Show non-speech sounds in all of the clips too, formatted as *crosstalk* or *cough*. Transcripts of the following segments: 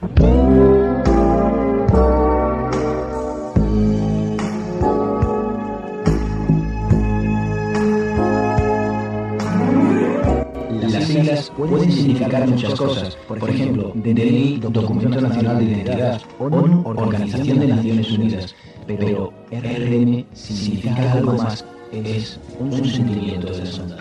Las siglas pueden significar muchas cosas, por ejemplo, DNI, Documento Nacional de Identidad, ONU, Organización de Naciones Unidas, pero RM significa algo más, es un sentimiento de sonda.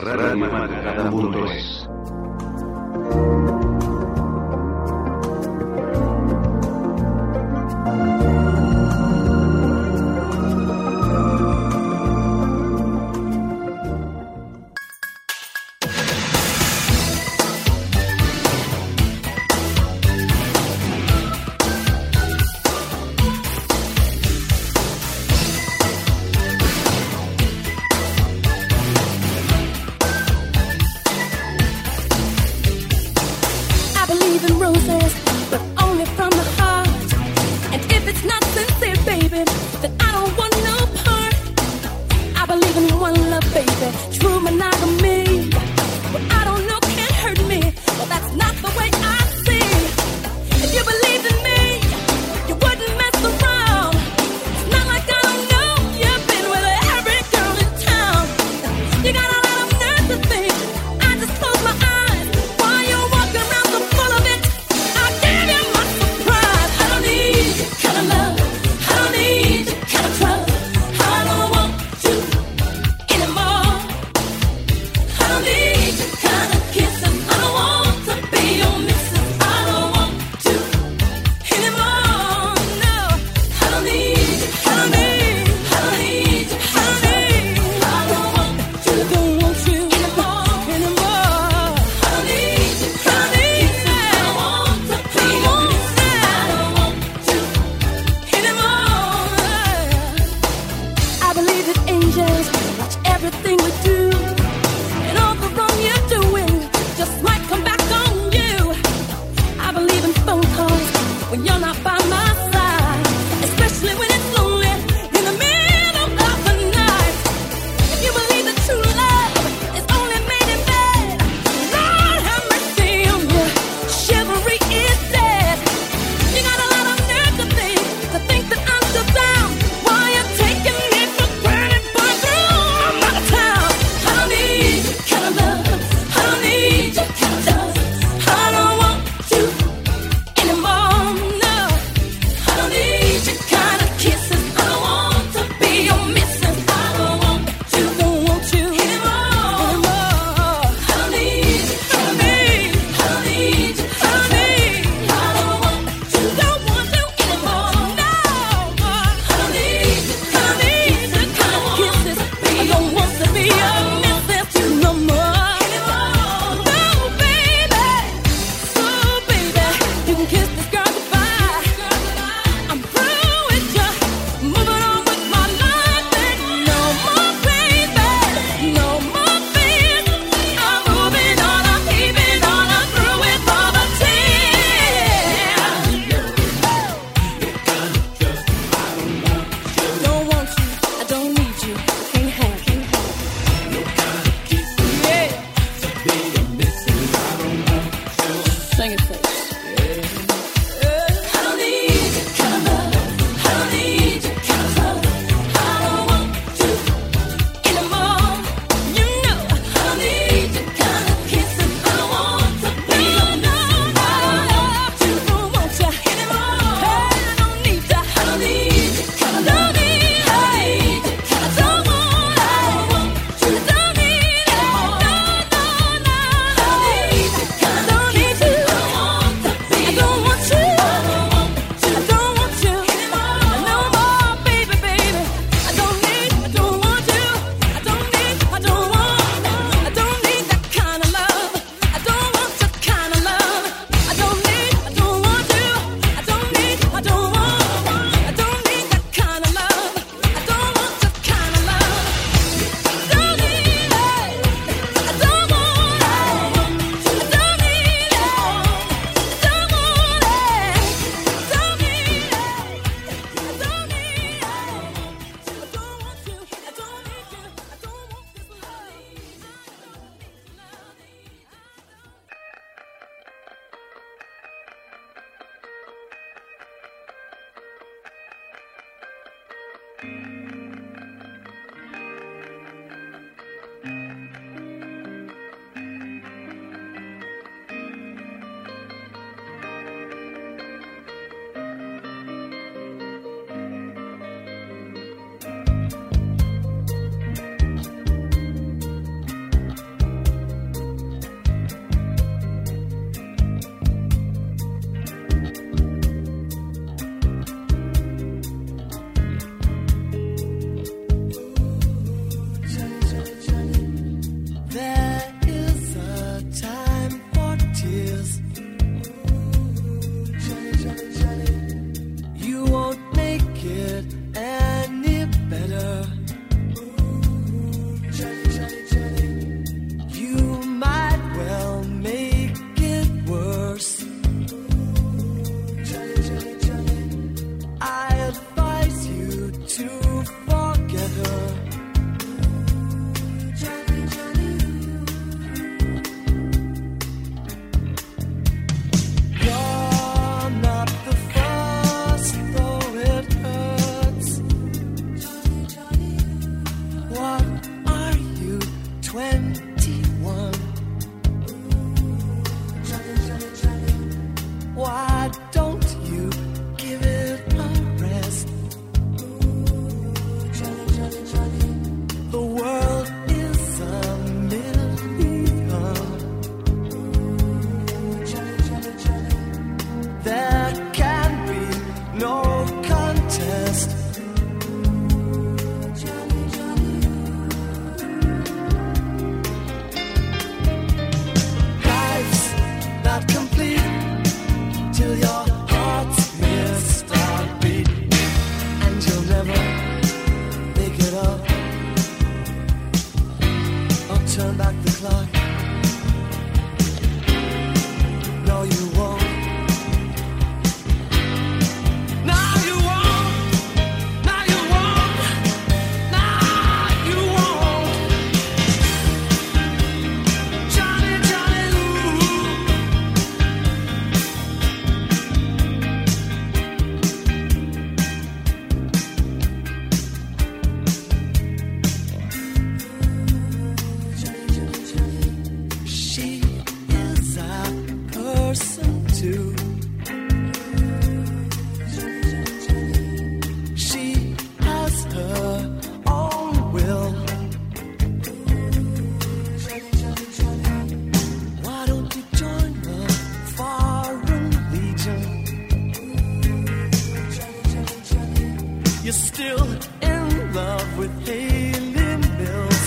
You're still in love with Haley Mills.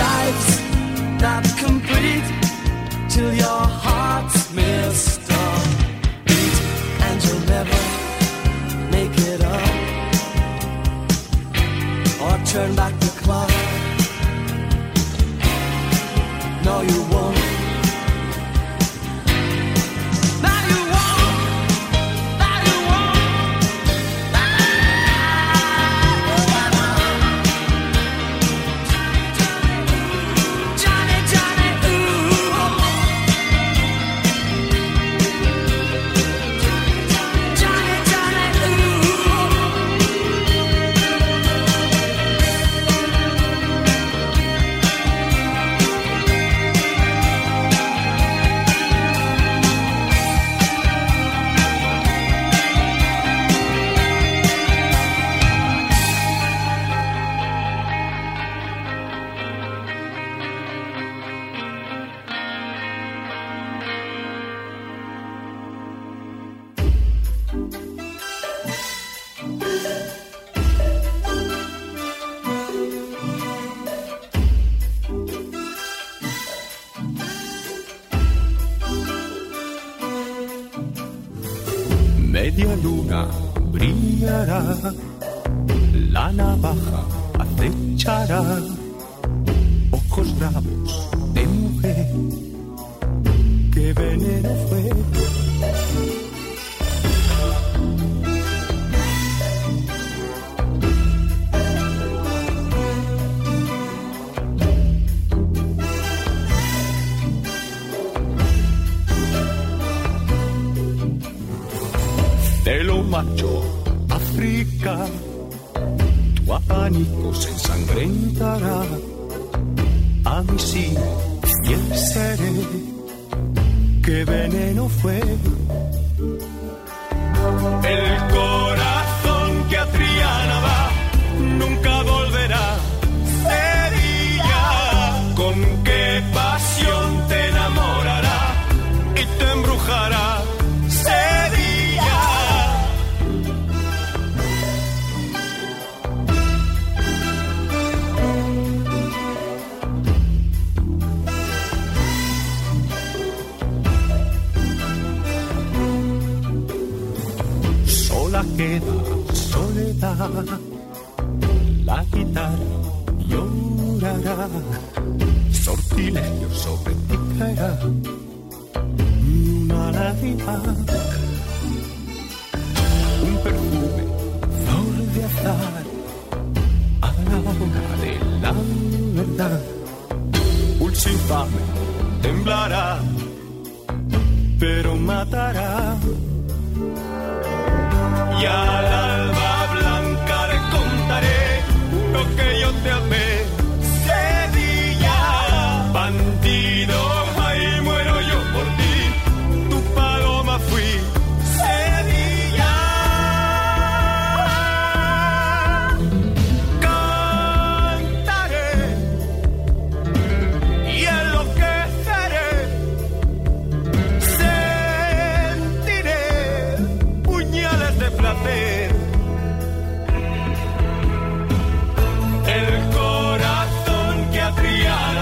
Life's not complete.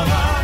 Obama.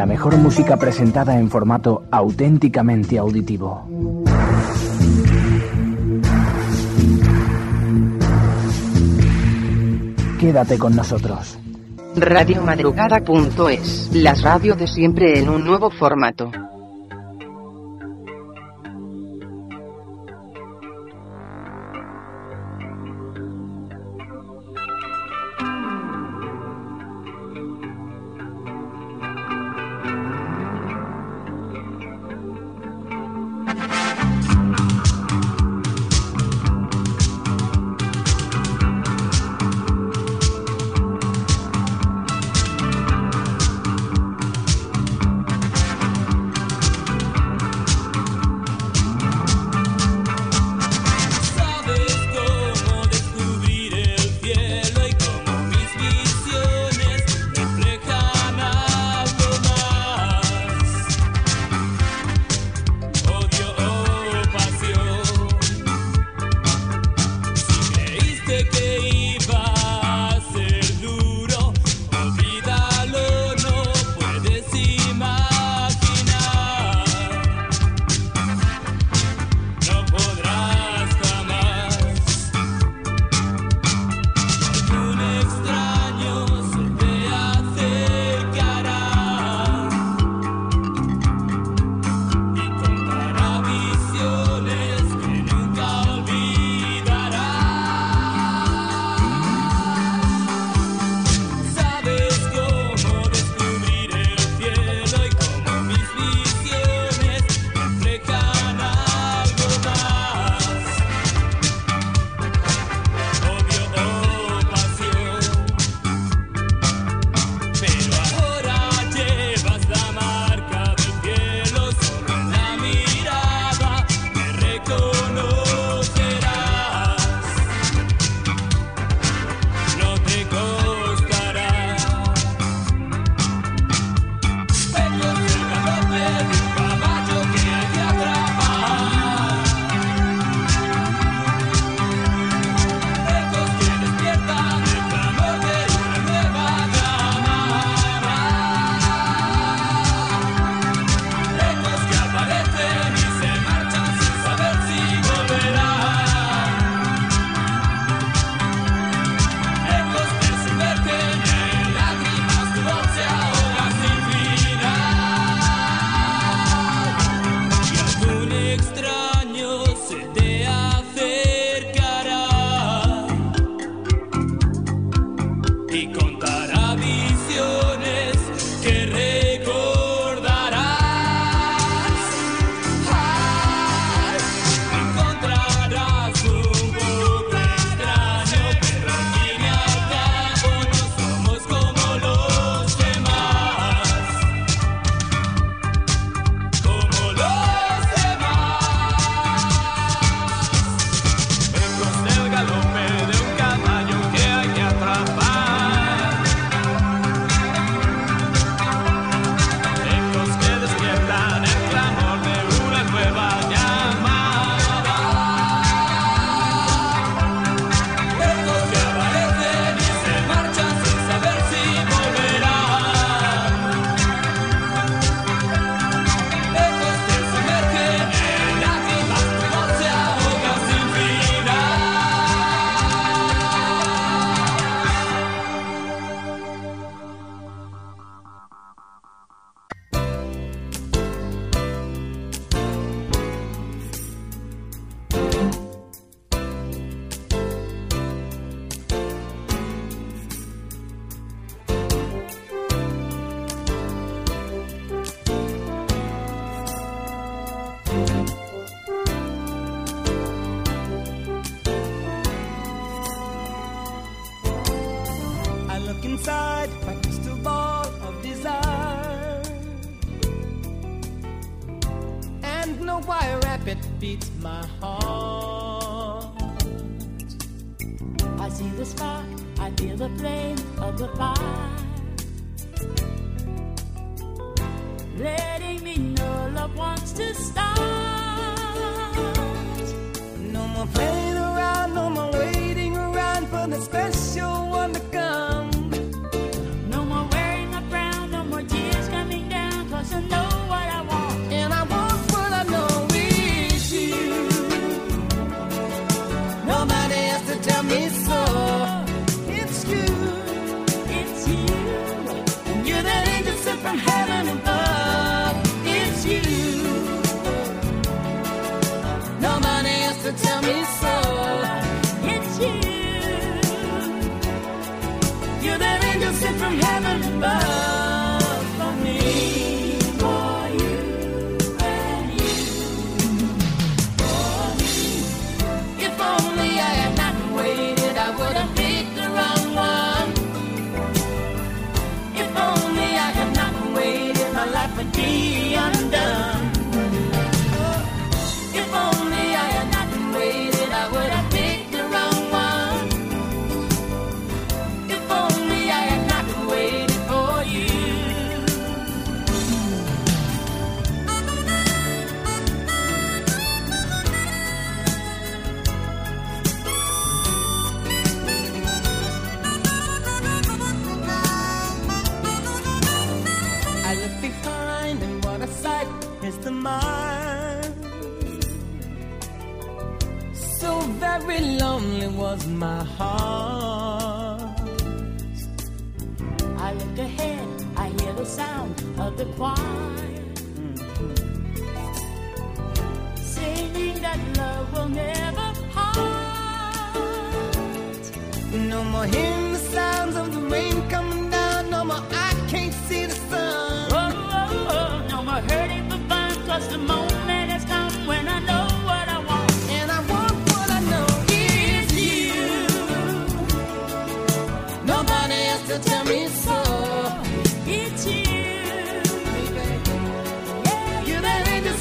La mejor música presentada en formato auténticamente auditivo. Quédate con nosotros. Radiomadrugada.es, las radio de siempre en un nuevo formato.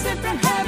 Different. Hey.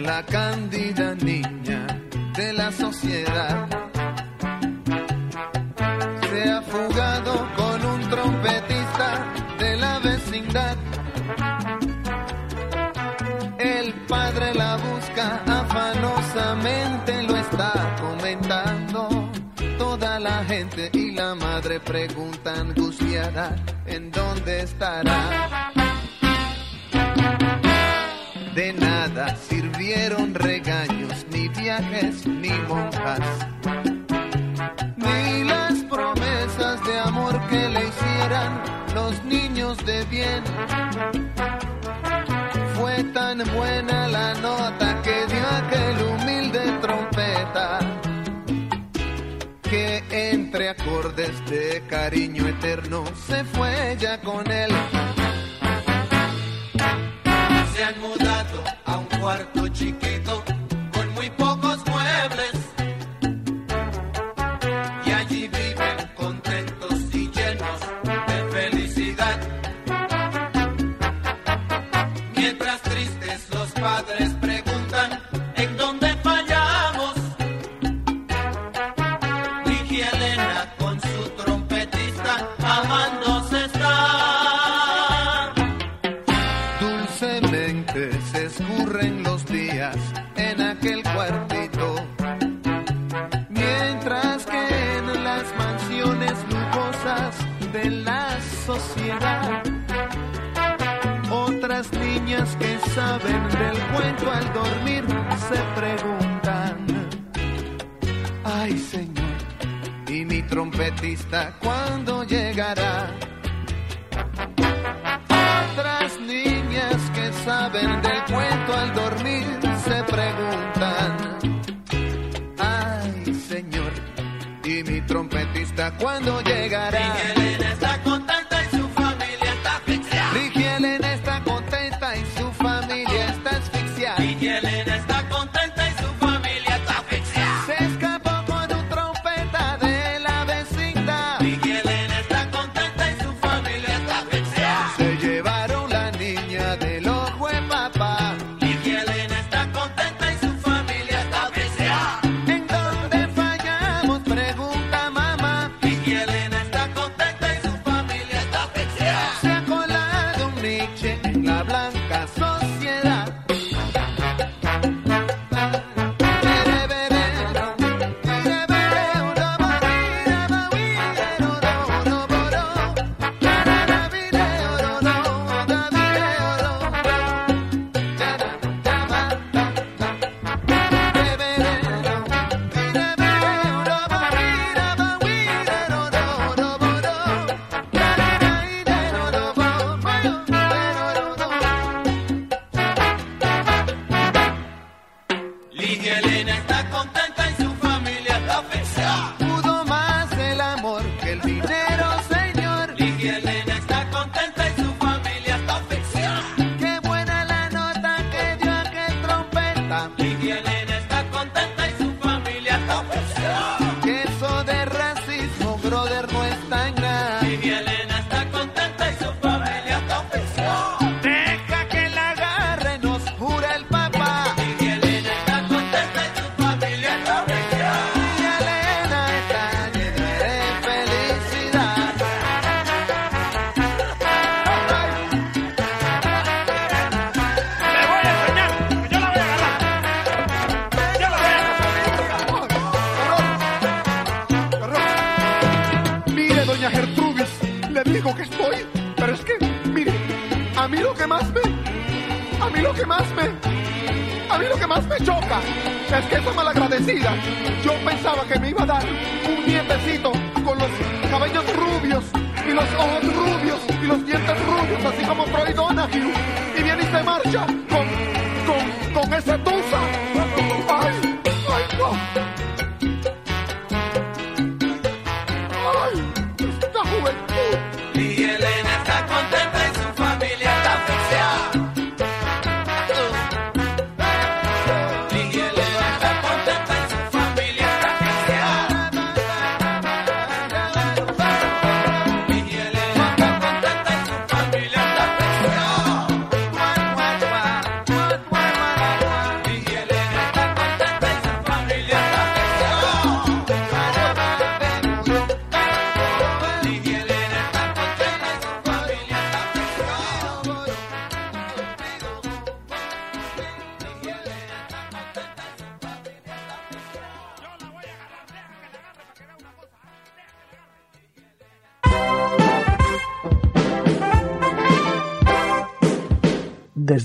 La cándida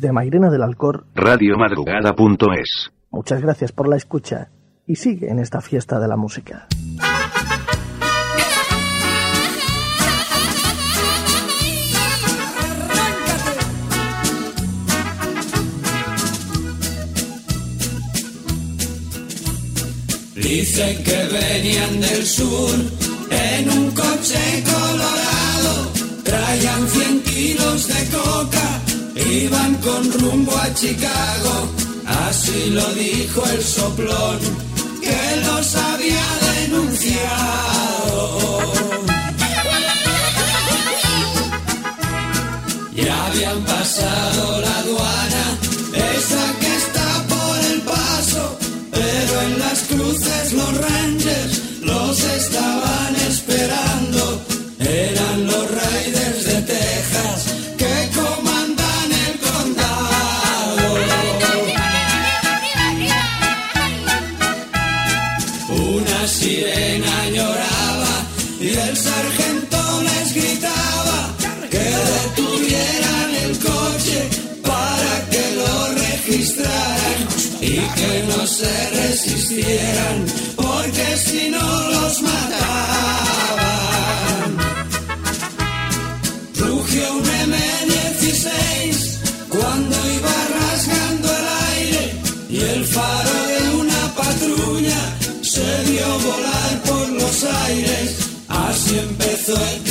de Mairena del Alcor, radiomadrugada.es. Muchas gracias por la escucha y sigue en esta fiesta de la música. Dicen que venían del sur en un coche colorado, traían 100 kilos de coca iban con rumbo a Chicago, así lo dijo el soplón que los había denunciado. Ya habían pasado la aduana, esa que está por el paso, pero en las cruces los rangers los están soy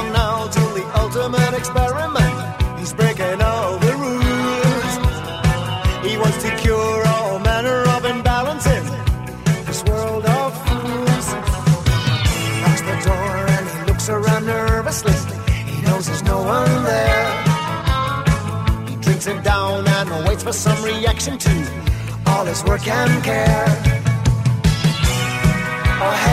along now to the ultimate experiment. He's breaking all the rules. He wants to cure all manner of imbalances. This world of fools. Knocks the door and he looks around nervously. He knows there's no one there. He drinks it down and waits for some reaction to all his work and care. Oh,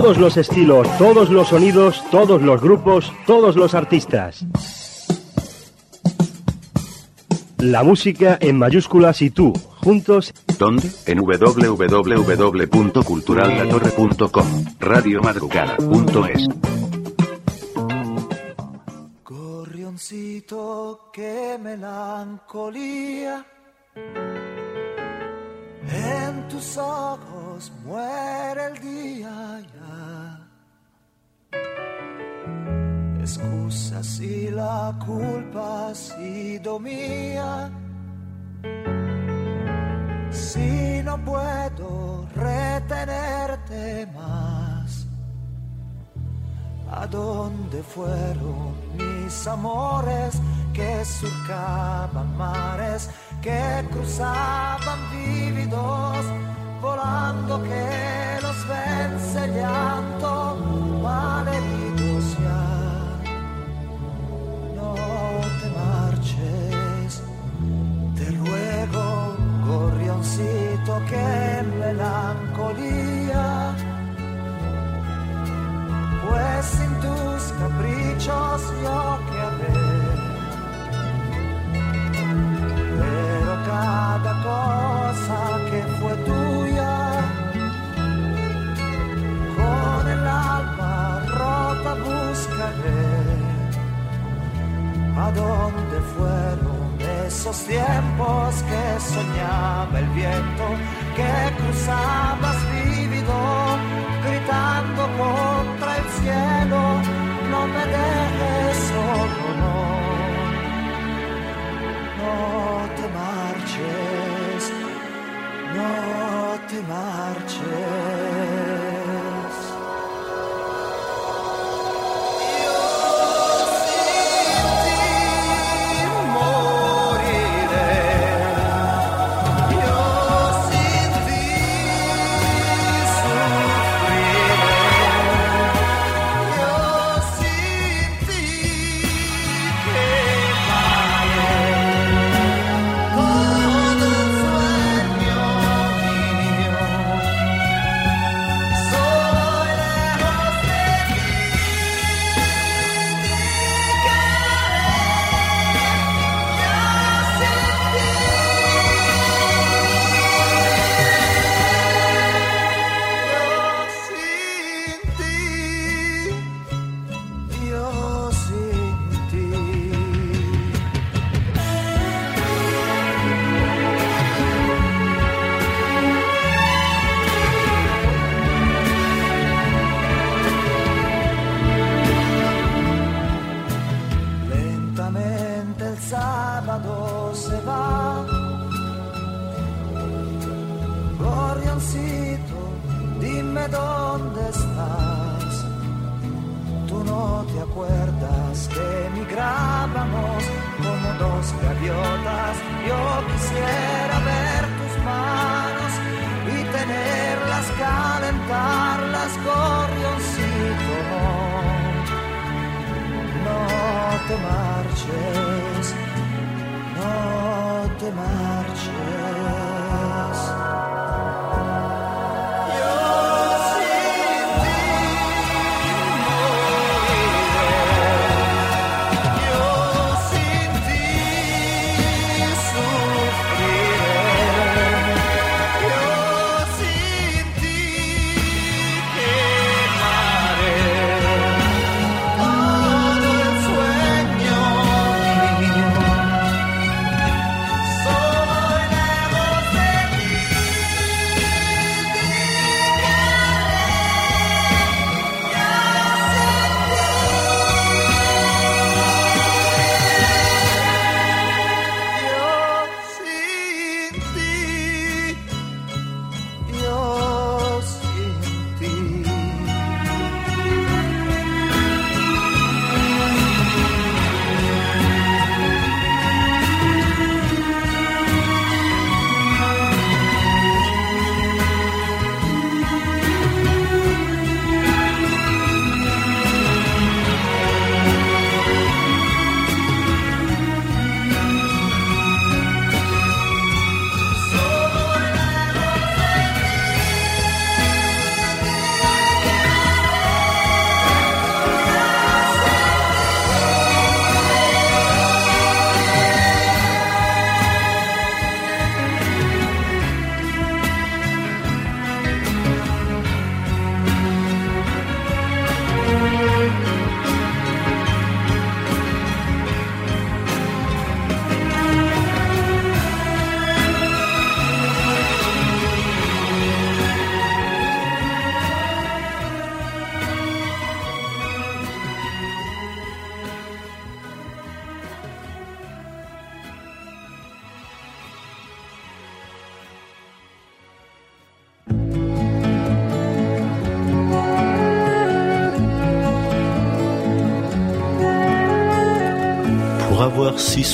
Todos los estilos, todos los sonidos, todos los grupos, todos los artistas. La música en mayúsculas y tú, juntos. ¿Dónde? En www.culturaldatorre.com, radiomadrugada.es. Gorrioncito, qué melancolía. En tus ojos muere Si la culpa ha sido mía. Si no puedo retenerte más. ¿A dónde fueron mis amores que surcaban mares, que cruzaban vívidos, volando que los vence llanto, malheridos Share.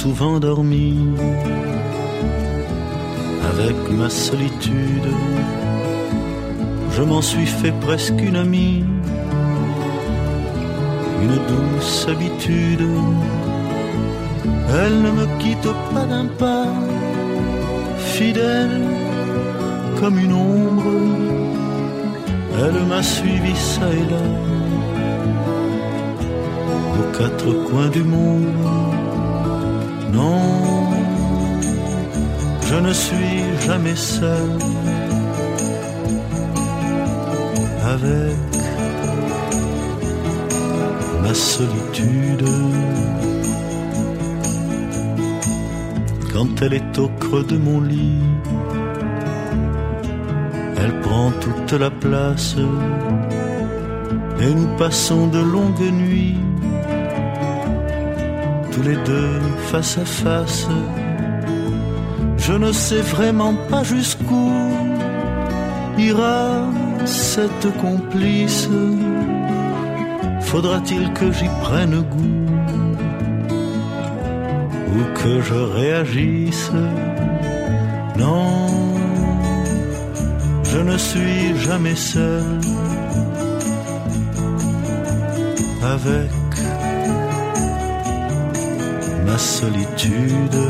Souvent dormi avec ma solitude. Je m'en suis fait presque une amie, une douce habitude. Elle ne me quitte pas d'un pas, fidèle comme une ombre. Elle m'a suivi ça et là, aux quatre coins du monde. Non, je ne suis jamais seul avec ma solitude. Quand elle est au creux de mon lit, elle prend toute la place et nous passons de longues nuits, tous les deux face à face. Je ne sais vraiment pas jusqu'où ira cette complice. Faudra-t-il que j'y prenne goût ou que je réagisse? Non, je ne suis jamais seul avec ma solitude.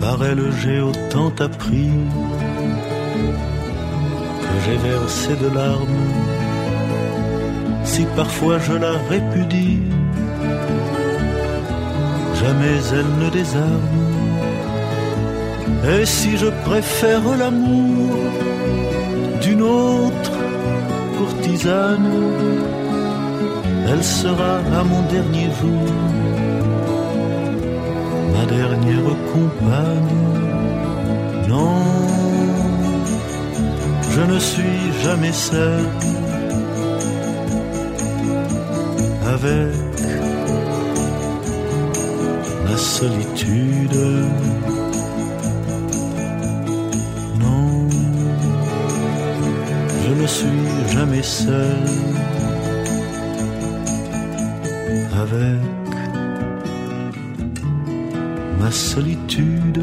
Par elle j'ai autant appris que j'ai versé de larmes. Si parfois je la répudie, jamais elle ne désarme. Et si je préfère l'amour d'une autre courtisane, elle sera à mon dernier jour ma dernière compagne. Non, je ne suis jamais seul avec ma solitude. Non, je ne suis jamais seul avec ma solitude.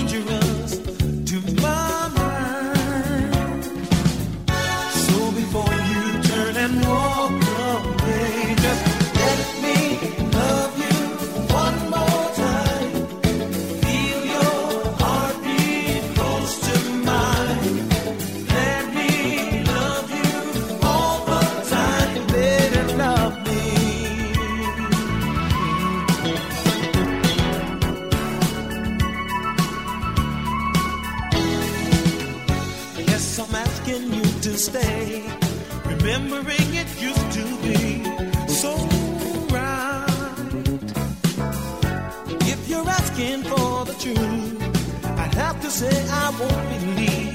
dangerous. To my stay. Remembering it used to be so right. If you're asking for the truth, I'd have to say I won't believe.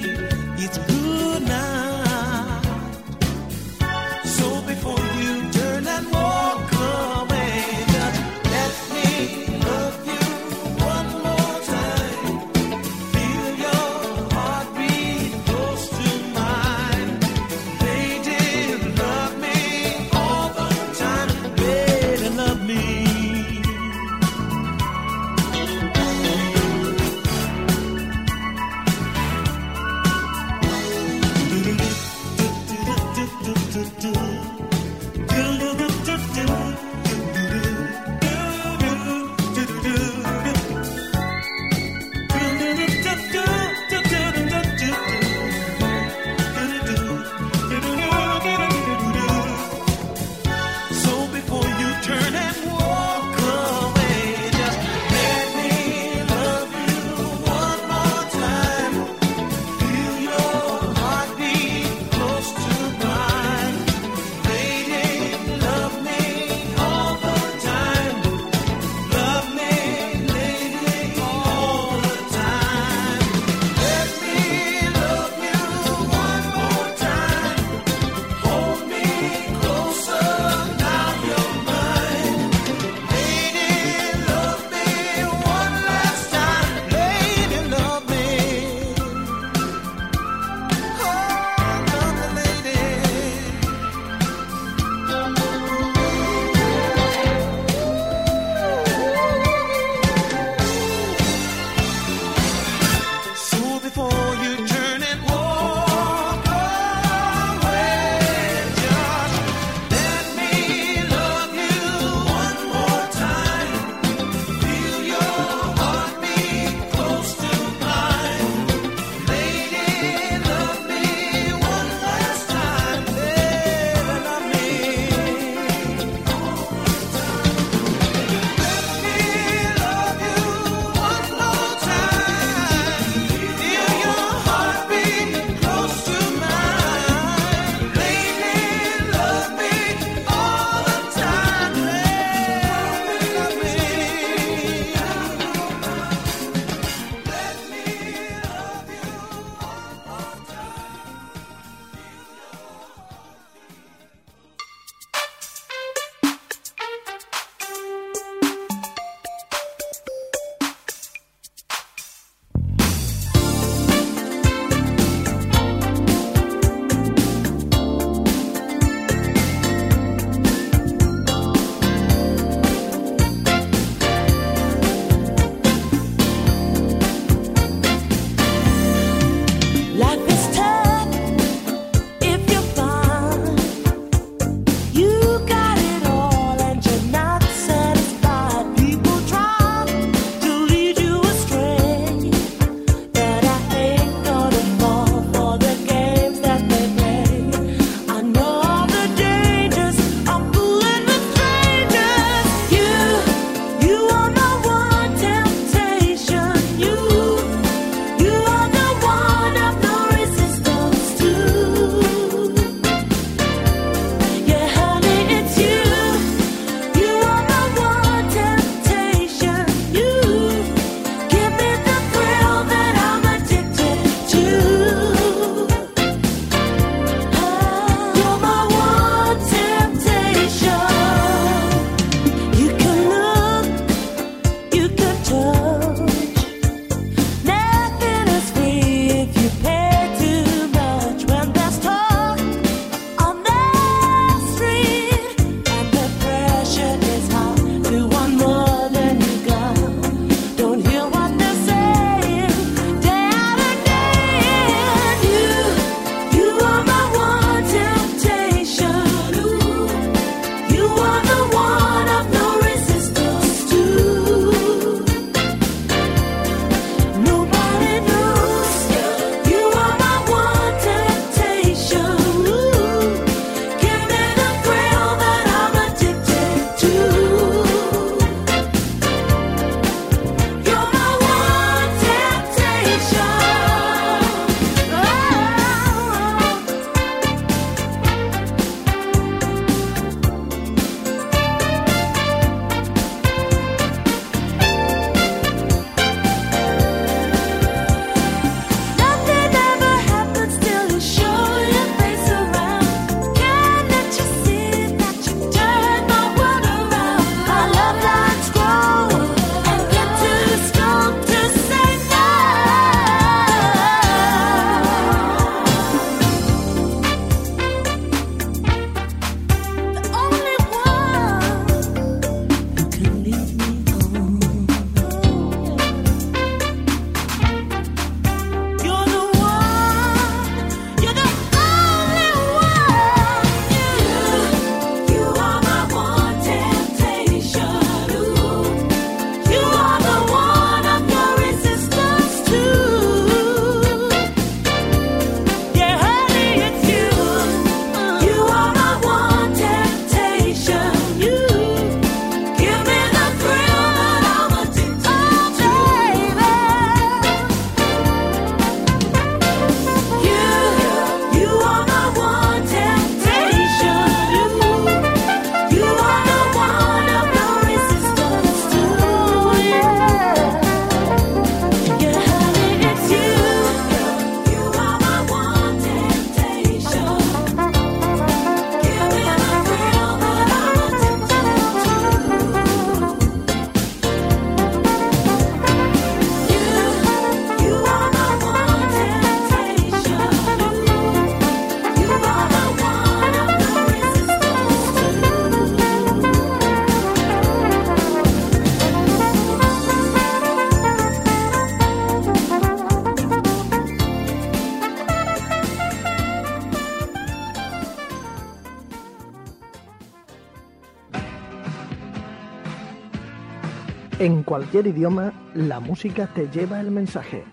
cualquier idioma, la música te lleva el mensaje.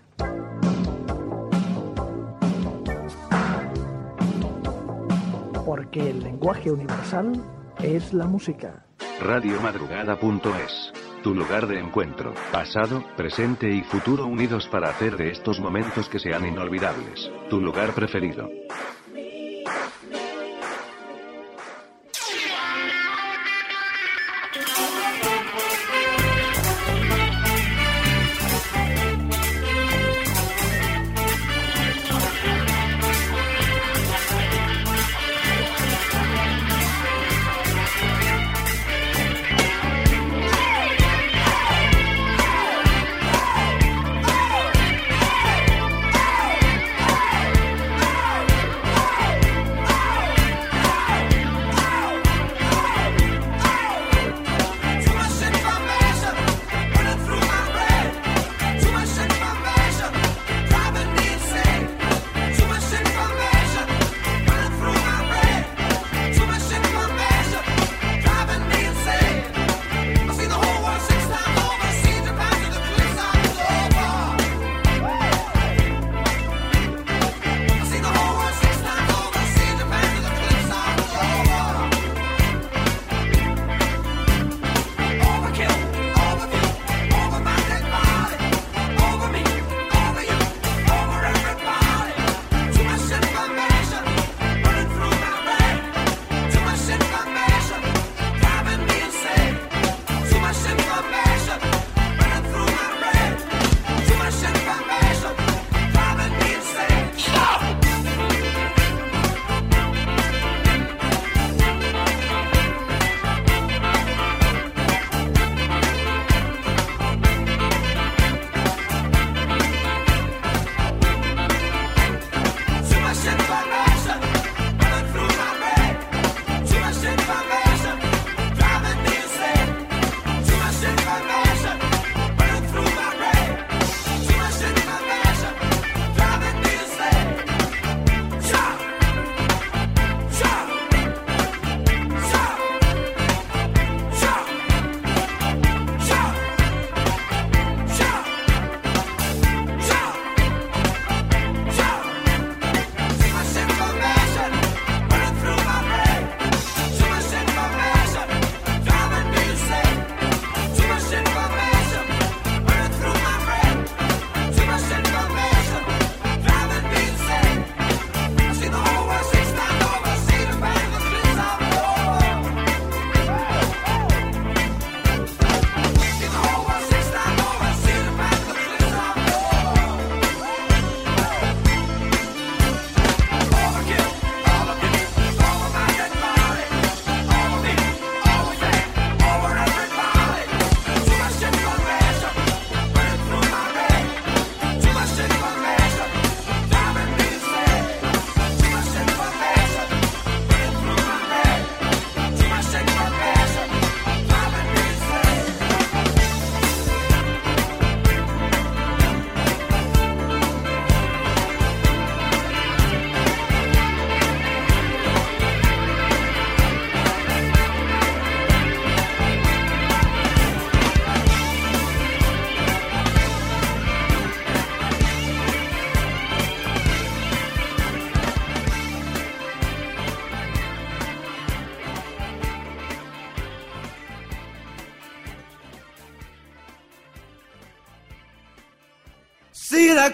Porque el lenguaje universal es la música. Radiomadrugada.es. Tu lugar de encuentro, pasado, presente y futuro unidos para hacer de estos momentos que sean inolvidables, tu lugar preferido.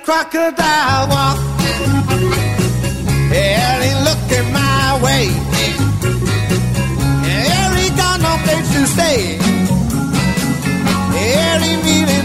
crocodile walk. Hell, he looking my way. Here he got no place to stay. Here he meeting.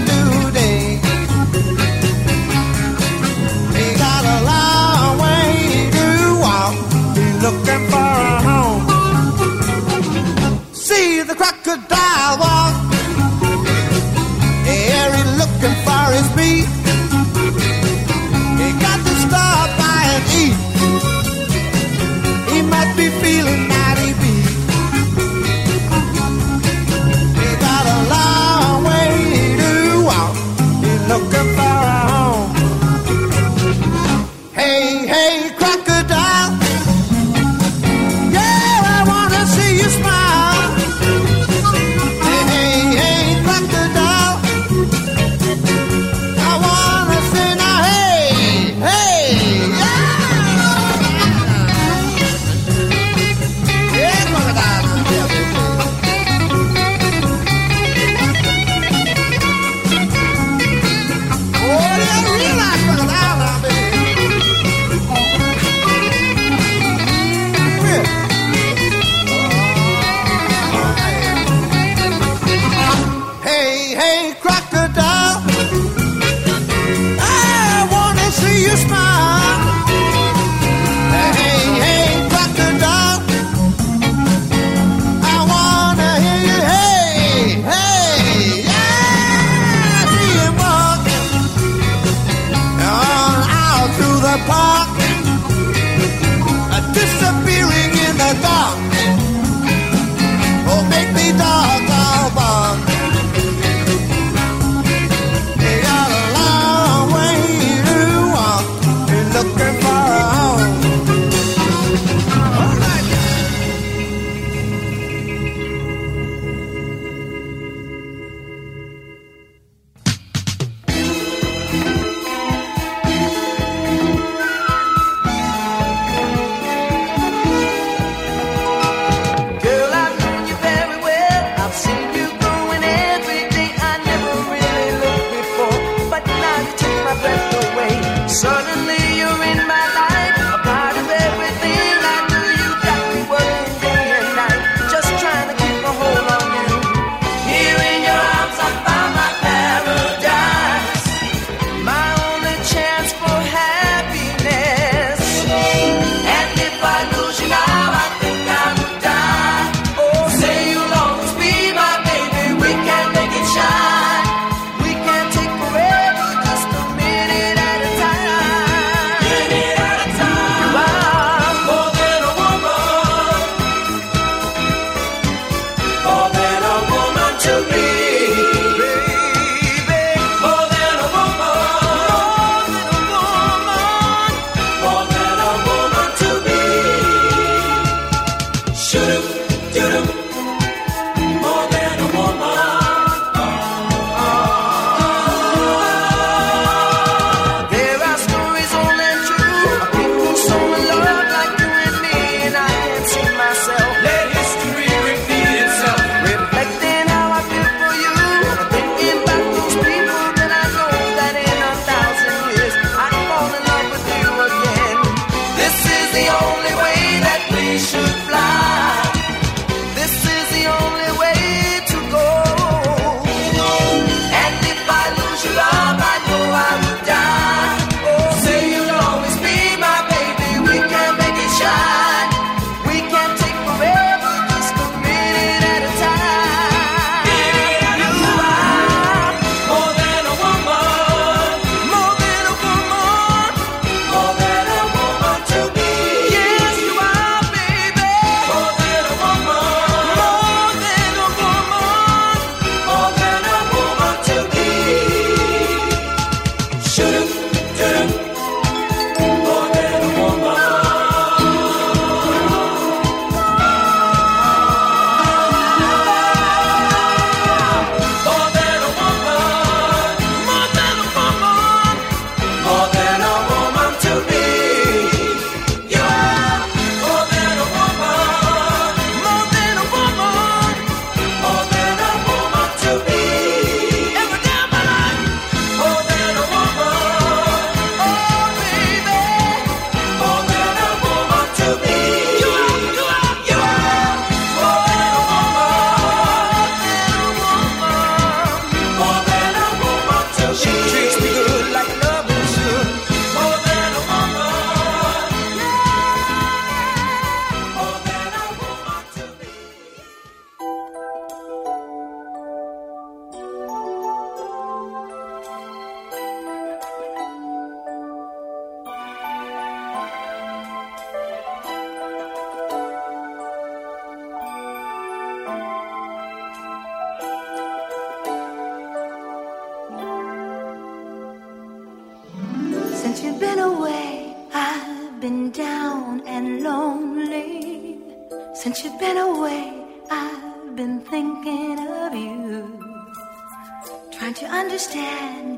understand.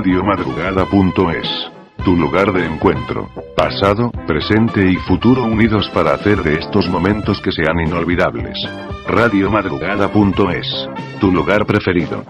radiomadrugada.es. Tu lugar de encuentro. Pasado, presente y futuro unidos para hacer de estos momentos que sean inolvidables. Radiomadrugada.es. Tu lugar preferido.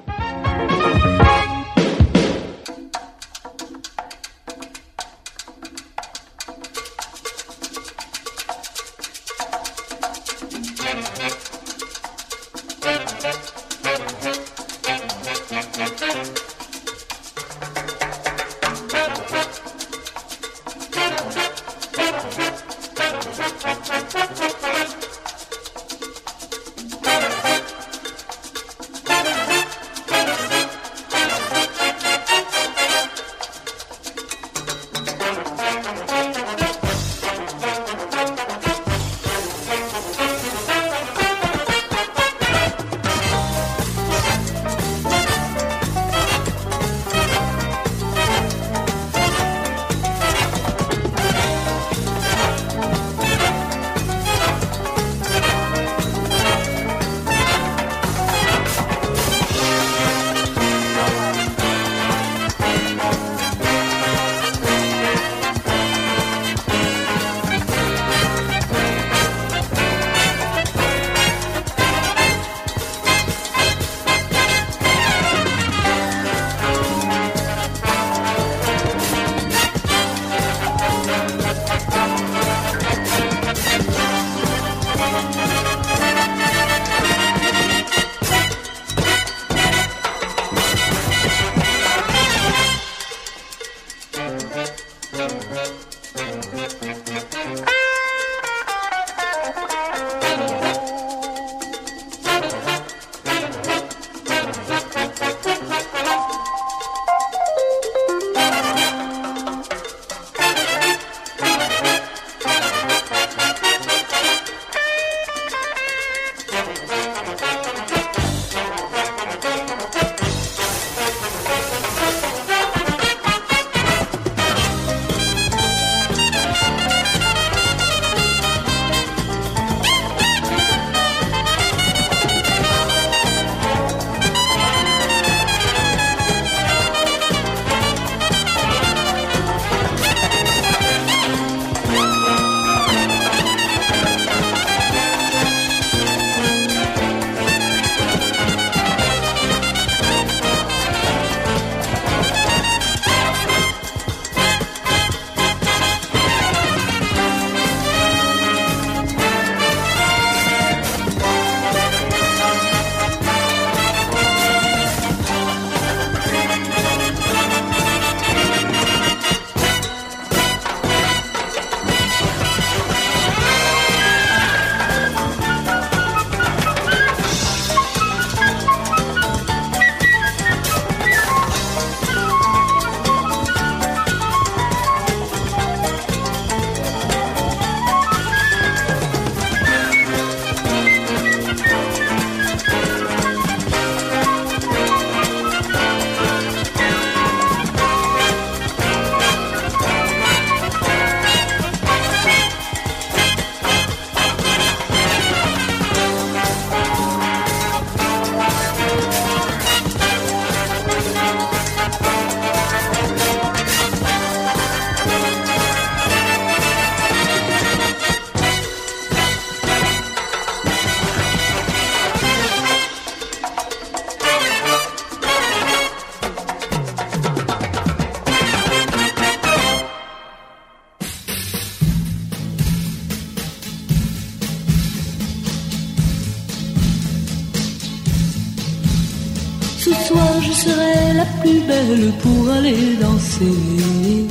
Pour aller danser.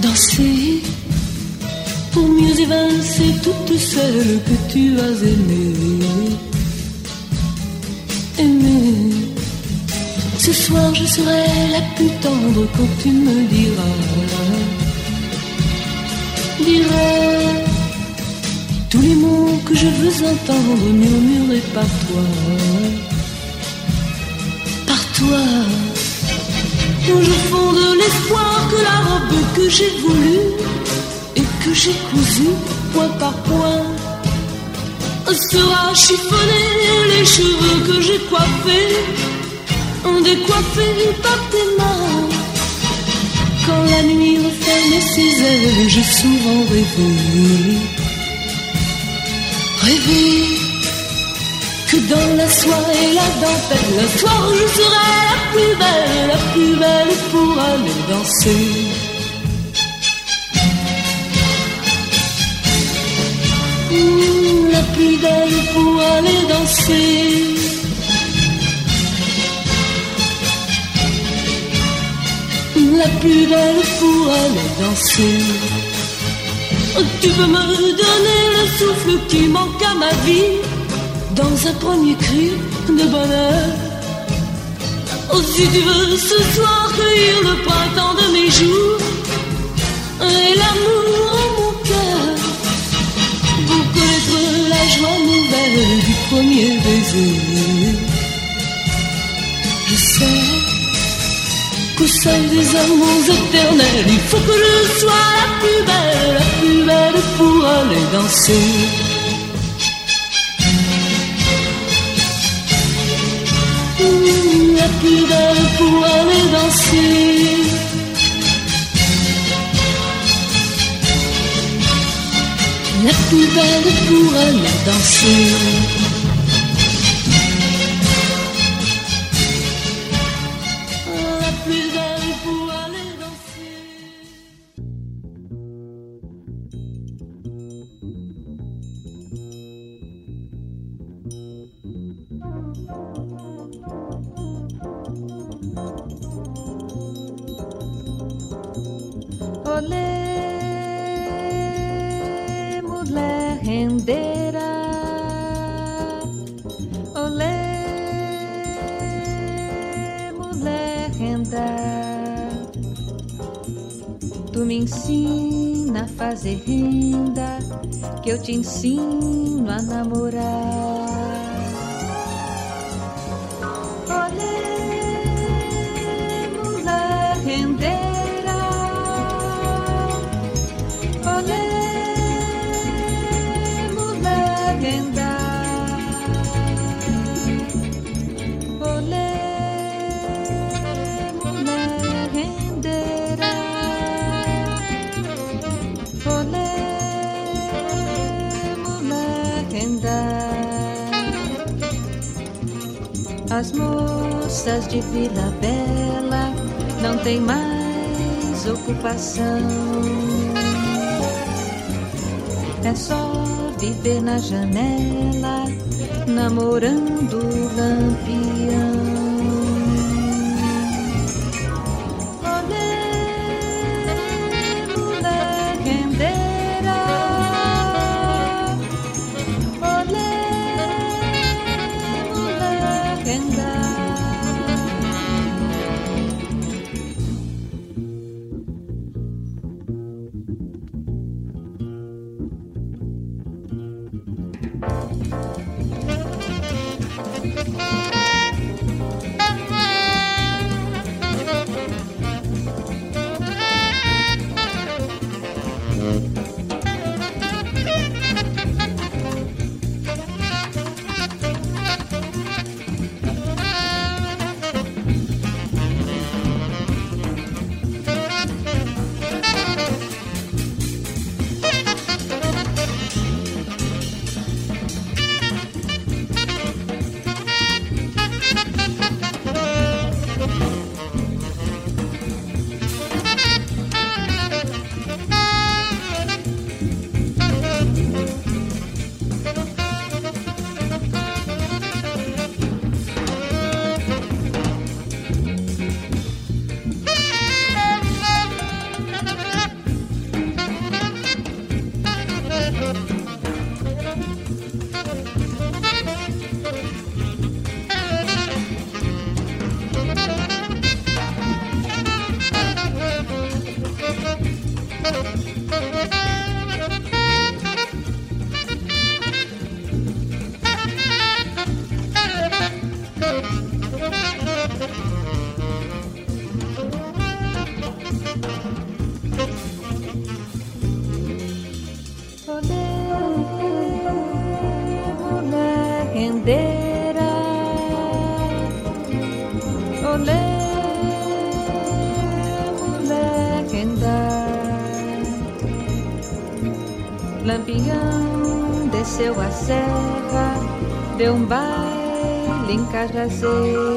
Danser pour mieux évincer toutes celles que tu as aimées. Aimées. Ce soir je serai la plus tendre quand tu me diras. Diras tous les mots que je veux entendre murmurés par toi. Par toi. Où je fonde l'espoir que la robe que j'ai voulue et que j'ai cousue point par point sera chiffonnée. Les cheveux que j'ai coiffés, décoiffés par tes mains. Quand la nuit referme ses ailes, j'ai souvent rêvé que dans la soie et la dentelle, un soir je serai la plus belle, la plus belle pour aller danser. Mmh, la plus belle pour aller danser. La plus belle pour aller danser. Tu veux me donner le souffle qui manque à ma vie? Dans un premier cri de bonheur. Oh, si tu veux ce soir cueillir le printemps de mes jours et l'amour en mon cœur pour connaître la joie nouvelle du premier baiser. Je sais qu'au sein des amours éternels, il faut que je sois la plus belle, la plus belle pour aller danser. Mmh, La plus belle pour aller danser. La plus belle pour aller danser. La plus belle pour aller danser. Rendeira. Olé, mulher renda. Tu me ensina a fazer renda, que eu te ensino a namorar. As moças de Vila Bela não têm mais ocupação. É só viver na janela, namorando o lampião. um baile em Cajazeiras.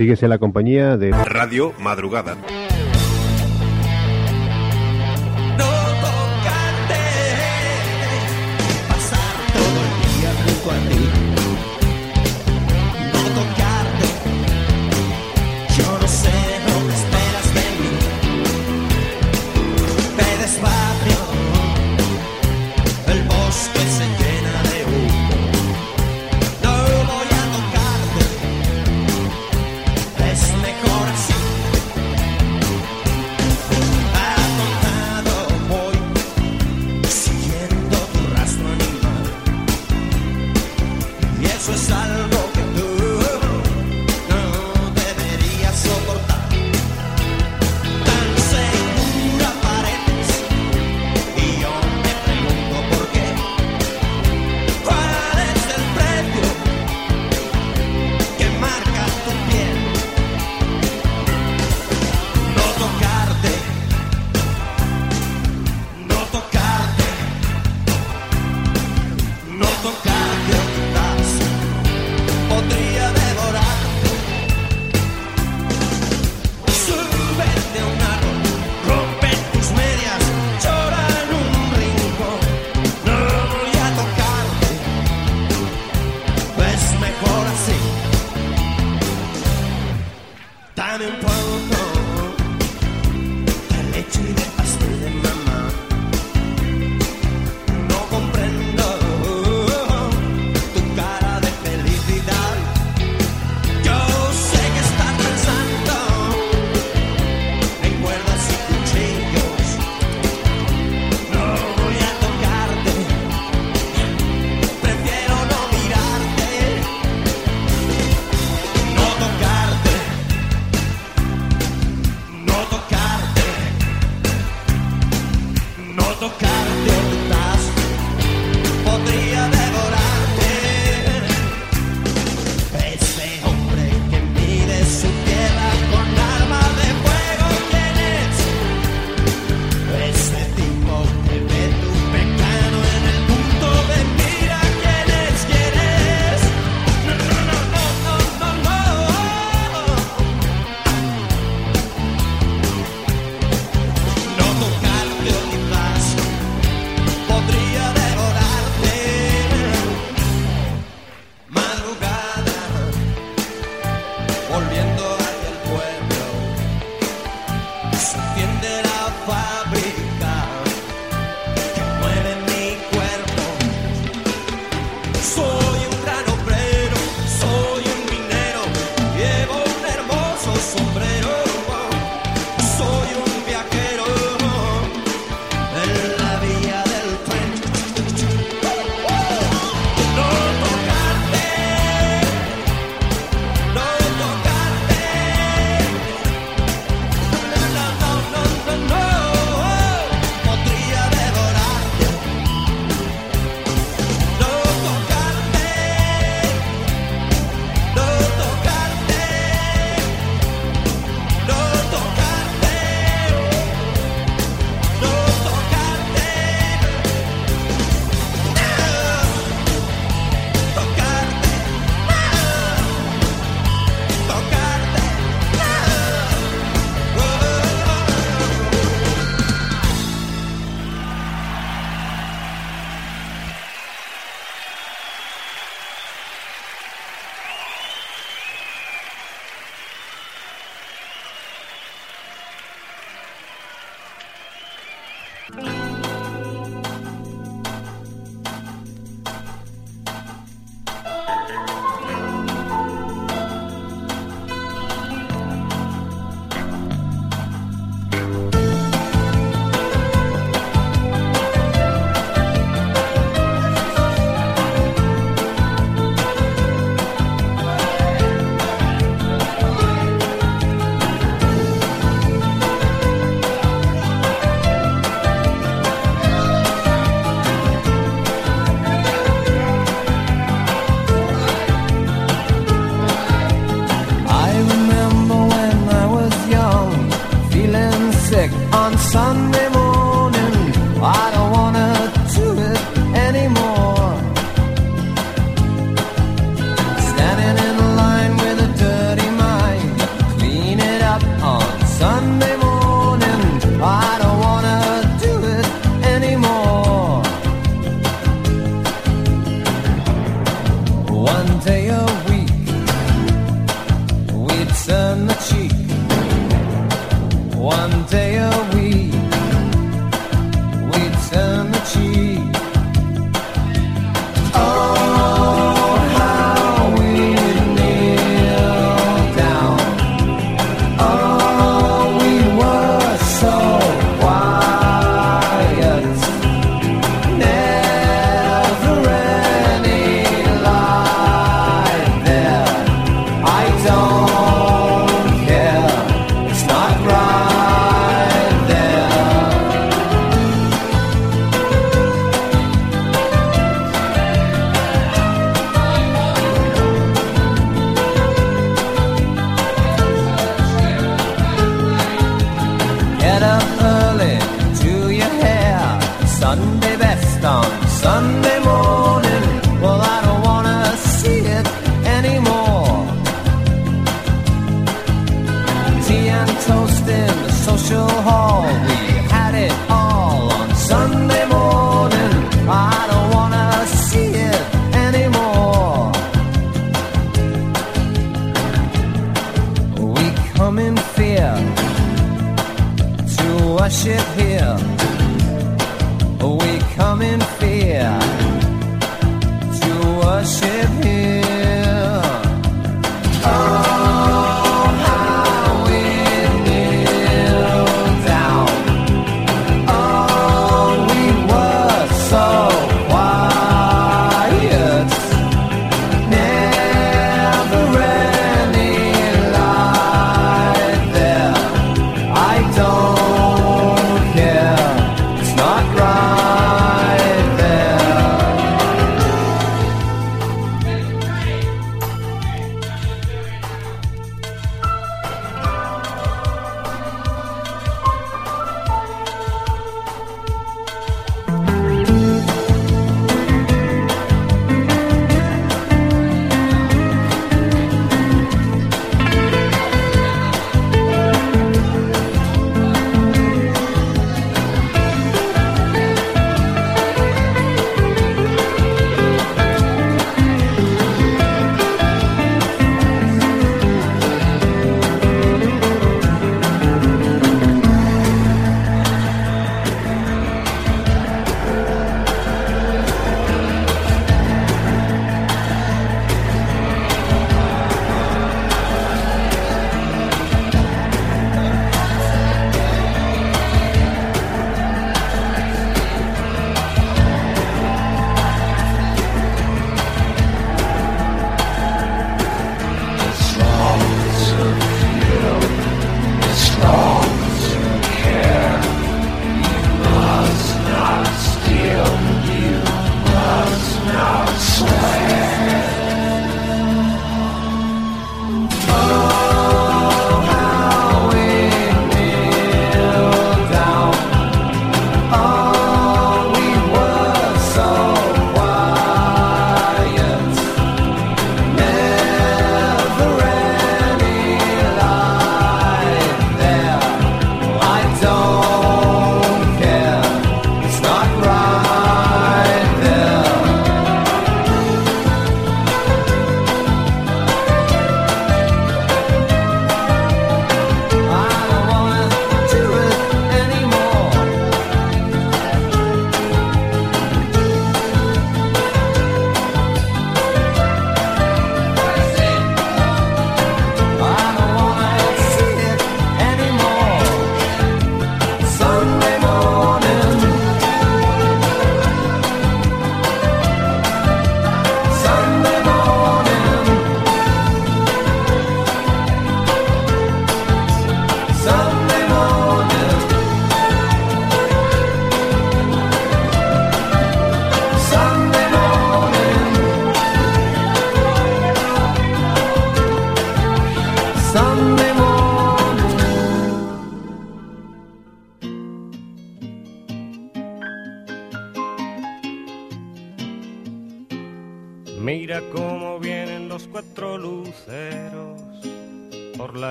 Síguese la compañía de Radio Madrugada.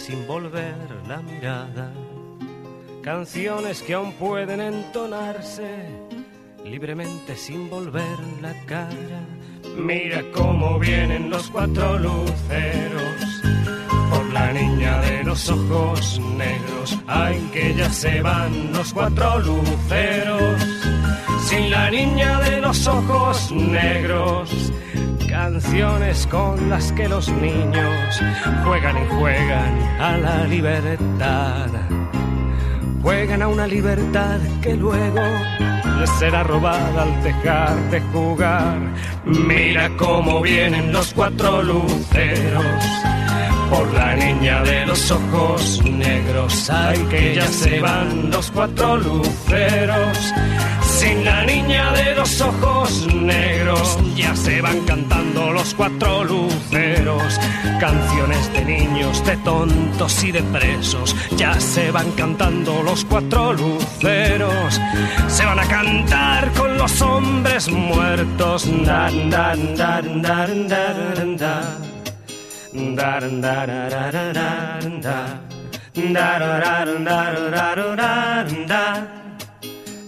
Sin volver la mirada. Canciones que aún pueden entonarse libremente sin volver la cara. Mira cómo vienen los cuatro luceros por la niña de los ojos negros. Ay, que ya se van los cuatro luceros sin la niña de los ojos negros. Canciones con las que los niños juegan y juegan a la libertad. Juegan a una libertad que luego les será robada al dejar de jugar. Mira cómo vienen los cuatro luceros por la niña de los ojos negros. Ay, que ya se van los cuatro luceros. Sin la niña de los ojos negros, ya se van cantando los cuatro luceros. Canciones de niños, de tontos y de presos, ya se van cantando los cuatro luceros. Se van a cantar con los hombres muertos. Dan, dan, dan, dan, dan, dan. Darun, darararararun,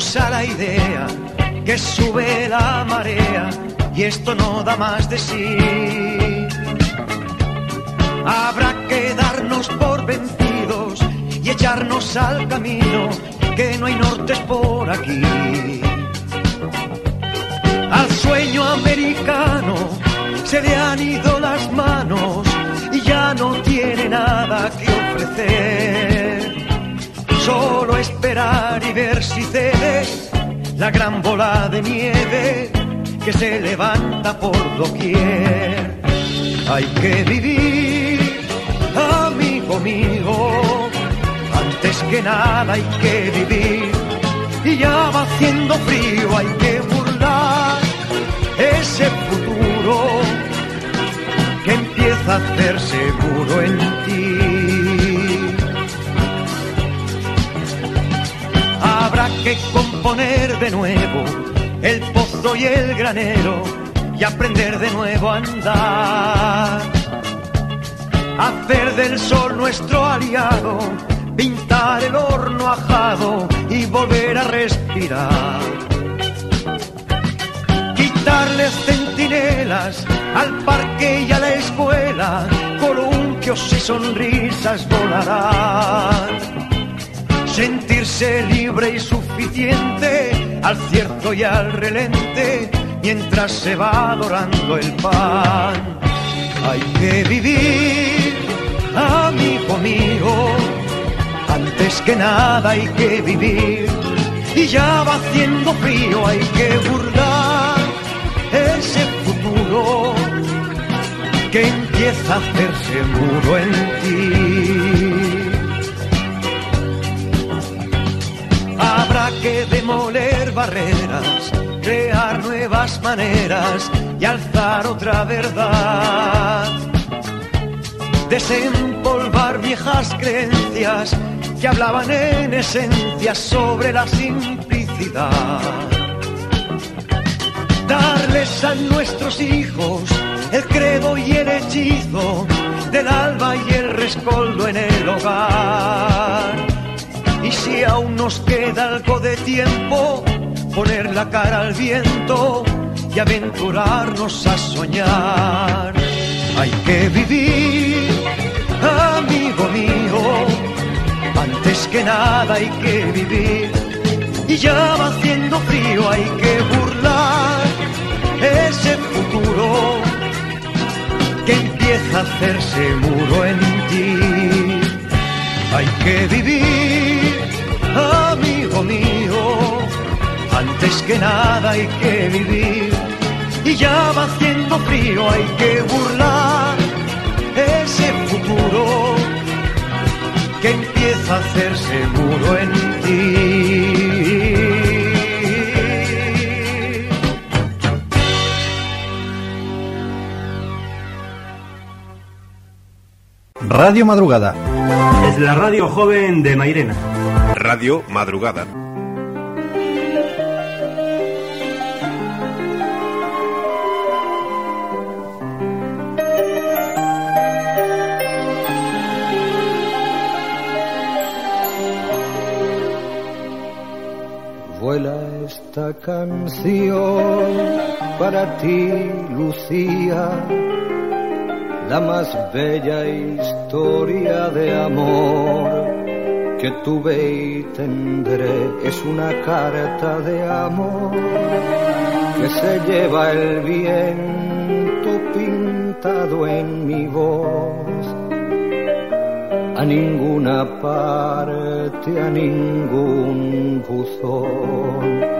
A la idea que sube la marea y esto no da más de sí. Habrá que darnos por vencidos y echarnos al camino, que no hay nortes por aquí. Al sueño americano se le han ido las manos y ya no tiene nada que ofrecer. Solo esperar y ver si cede la gran bola de nieve que se levanta por doquier. Hay que vivir, amigo mío, antes que nada hay que vivir. Y ya va haciendo frío, hay que burlar ese futuro que empieza a hacer seguro en ti. Que componer de nuevo el pozo y el granero y aprender de nuevo a andar. Hacer del sol nuestro aliado, pintar el horno ajado y volver a respirar. Quitarles centinelas al parque y a la escuela, columpios y sonrisas volarán sentirse libre y suficiente al cierto y al relente mientras se va dorando el pan. Hay que vivir, amigo mío, antes que nada hay que vivir. Y ya va haciendo frío, hay que burlar ese futuro que empieza a hacerse muro en ti. Que demoler barreras, crear nuevas maneras y alzar otra verdad. Desempolvar viejas creencias que hablaban en esencia sobre la simplicidad. Darles a nuestros hijos el credo y el hechizo del alba y el rescoldo en el hogar. Y si aún nos queda algo de tiempo, poner la cara al viento y aventurarnos a soñar. Hay que vivir, amigo mío, antes que nada hay que vivir. Y ya va haciendo frío, hay que burlar ese futuro que empieza a hacerse muro en ti. Hay que vivir, amigo mío, antes que nada hay que vivir. Y ya va haciendo frío, hay que burlar ese futuro que empieza a hacerse muro en ti. Radio Madrugada. Es la radio joven de Mairena. Radio Madrugada. Vuela esta canción para ti, Lucía, la más bella historia de amor que tuve y tendré. Es una carta de amor que se lleva el viento pintado en mi voz a ninguna parte, a ningún buzón.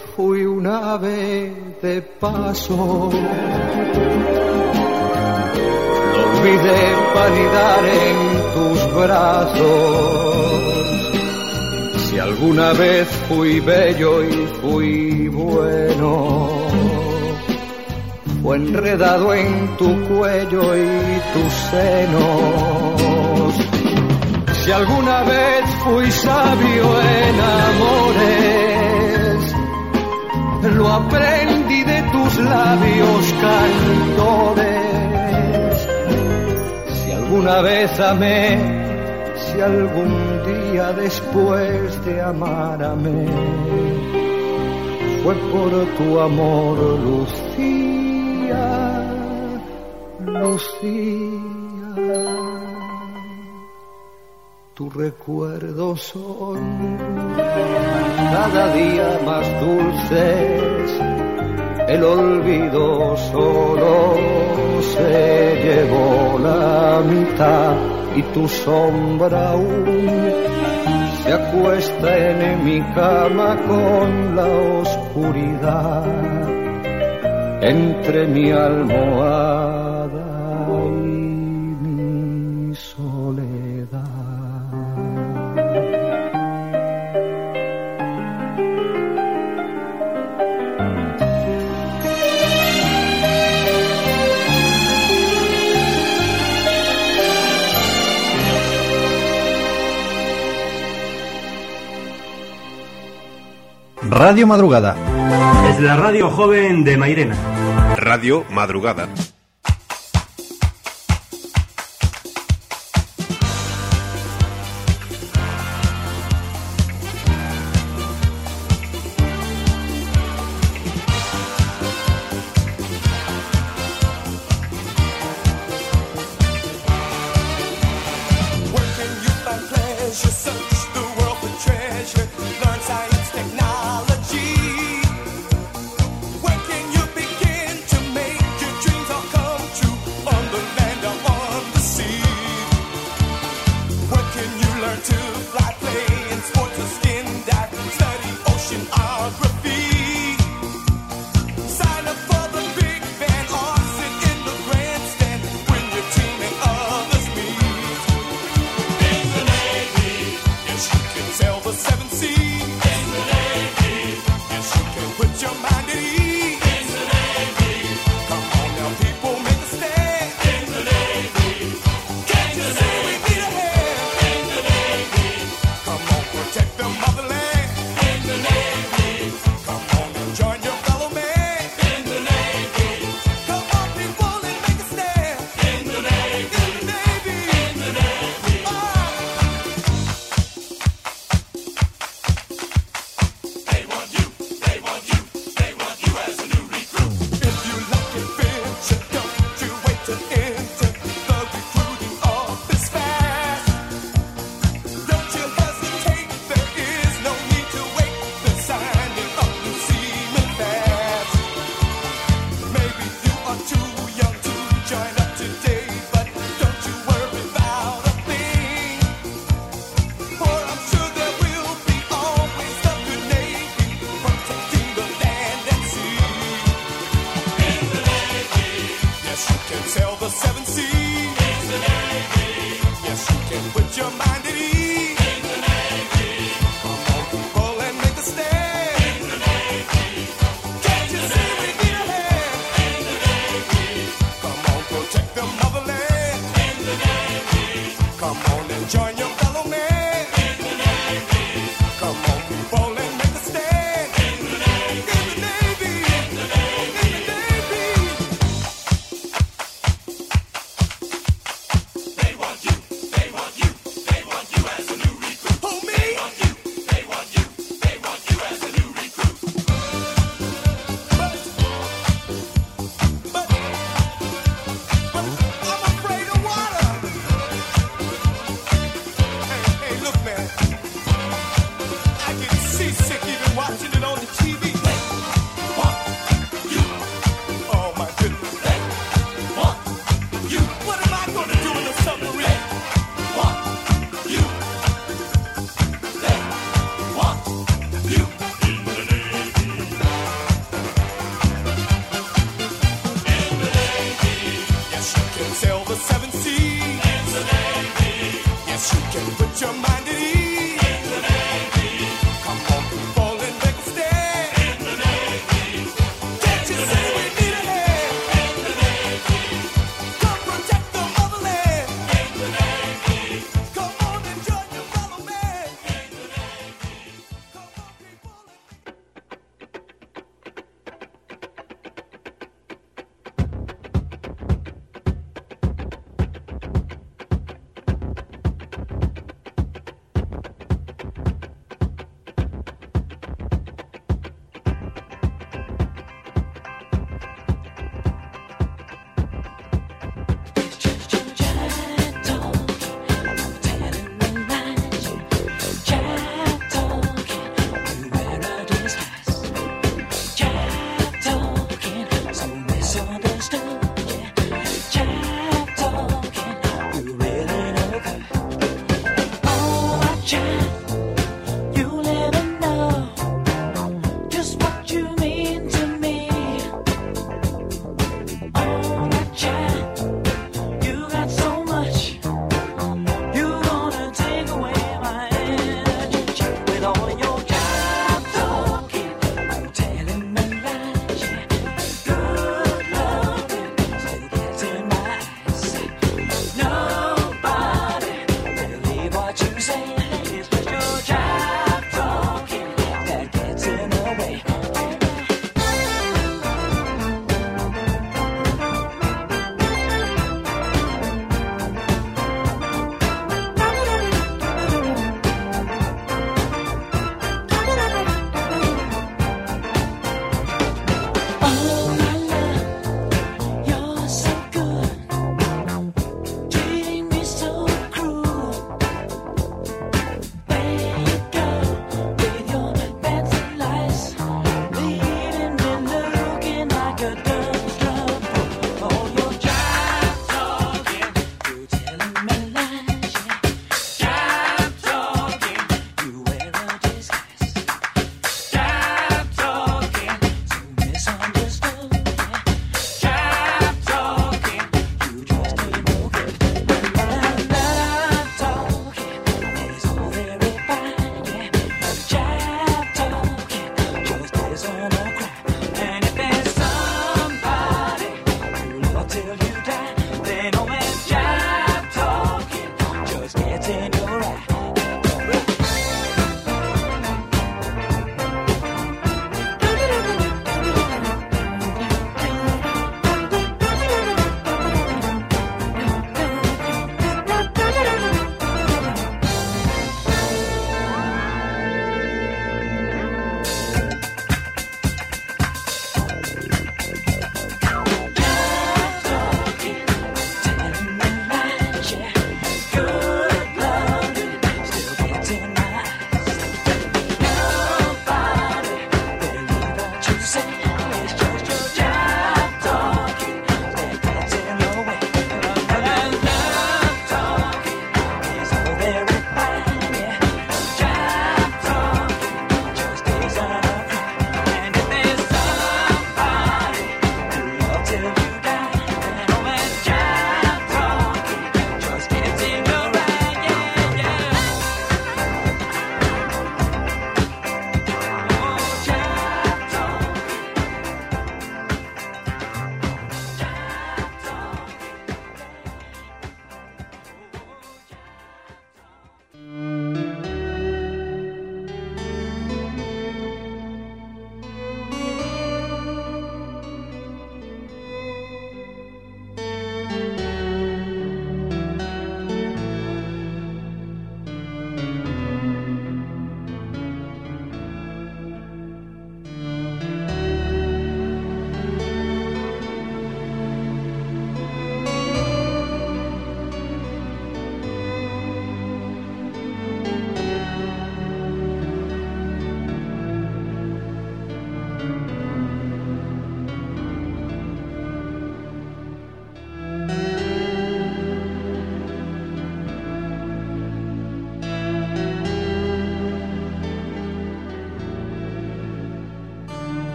fui una ave de paso, lo olvidé palidar en tus brazos. Si alguna vez fui bello y fui bueno, fue enredado en tu cuello y tus senos. Si alguna vez fui sabio en amores, lo aprendí de tus labios cantores. Si alguna vez amé, si algún día después de amar fue por tu amor, Lucía, Lucía tu recuerdo son cada día más dulces, el olvido solo se llevó la mitad y tu sombra aún se acuesta en mi cama con la oscuridad entre mi almohada. Radio Madrugada. Es la radio joven de Mairena. Radio Madrugada.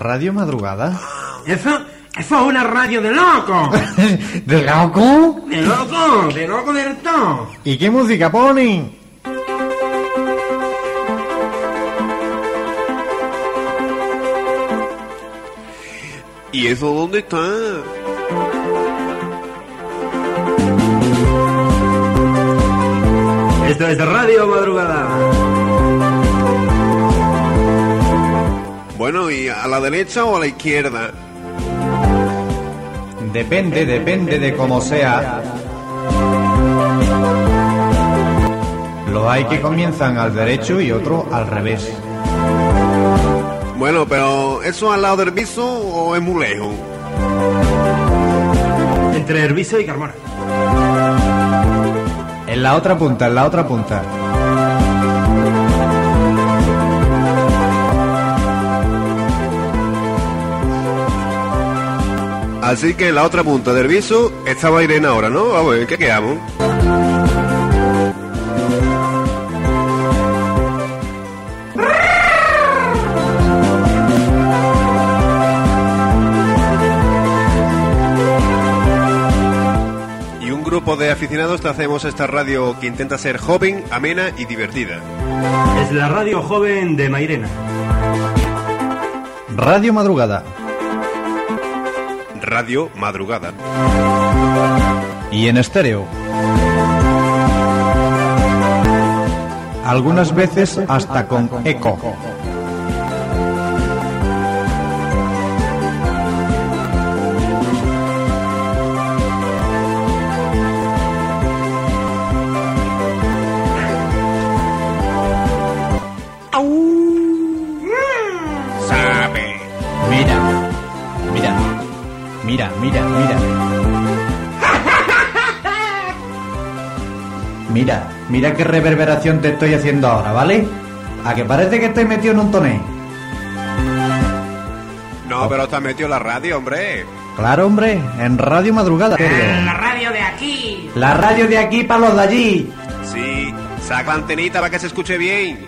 ¿Radio Madrugada? Eso, eso es una radio de loco. *laughs* ¿De loco? De loco, de loco del todo. ¿Y qué música ponen? ¿Y eso dónde está? Esto es Radio Madrugada. Bueno, ¿y a la derecha o a la izquierda? Depende, depende de cómo sea. Los hay que comienzan al derecho y otro al revés. Bueno, pero ¿eso al lado del viso o es muy lejos? Entre Herbiso y Carmona. En la otra punta, en la otra punta. Así que en la otra punta del viso estaba Irene ahora, ¿no? Vamos, ¿en qué quedamos? Y un grupo de aficionados te hacemos esta radio que intenta ser joven, amena y divertida. Es la radio joven de Mairena. Radio Madrugada. Radio Madrugada. Y en estéreo. Algunas veces hasta con eco. Mira, qué reverberación te estoy haciendo ahora, ¿vale? A que parece que estoy metido en un toné. No, pero has metido la radio, hombre. Claro, hombre, en Radio Madrugada. La radio de aquí. La radio de aquí para los de allí. Sí, saca la antenita para que se escuche bien.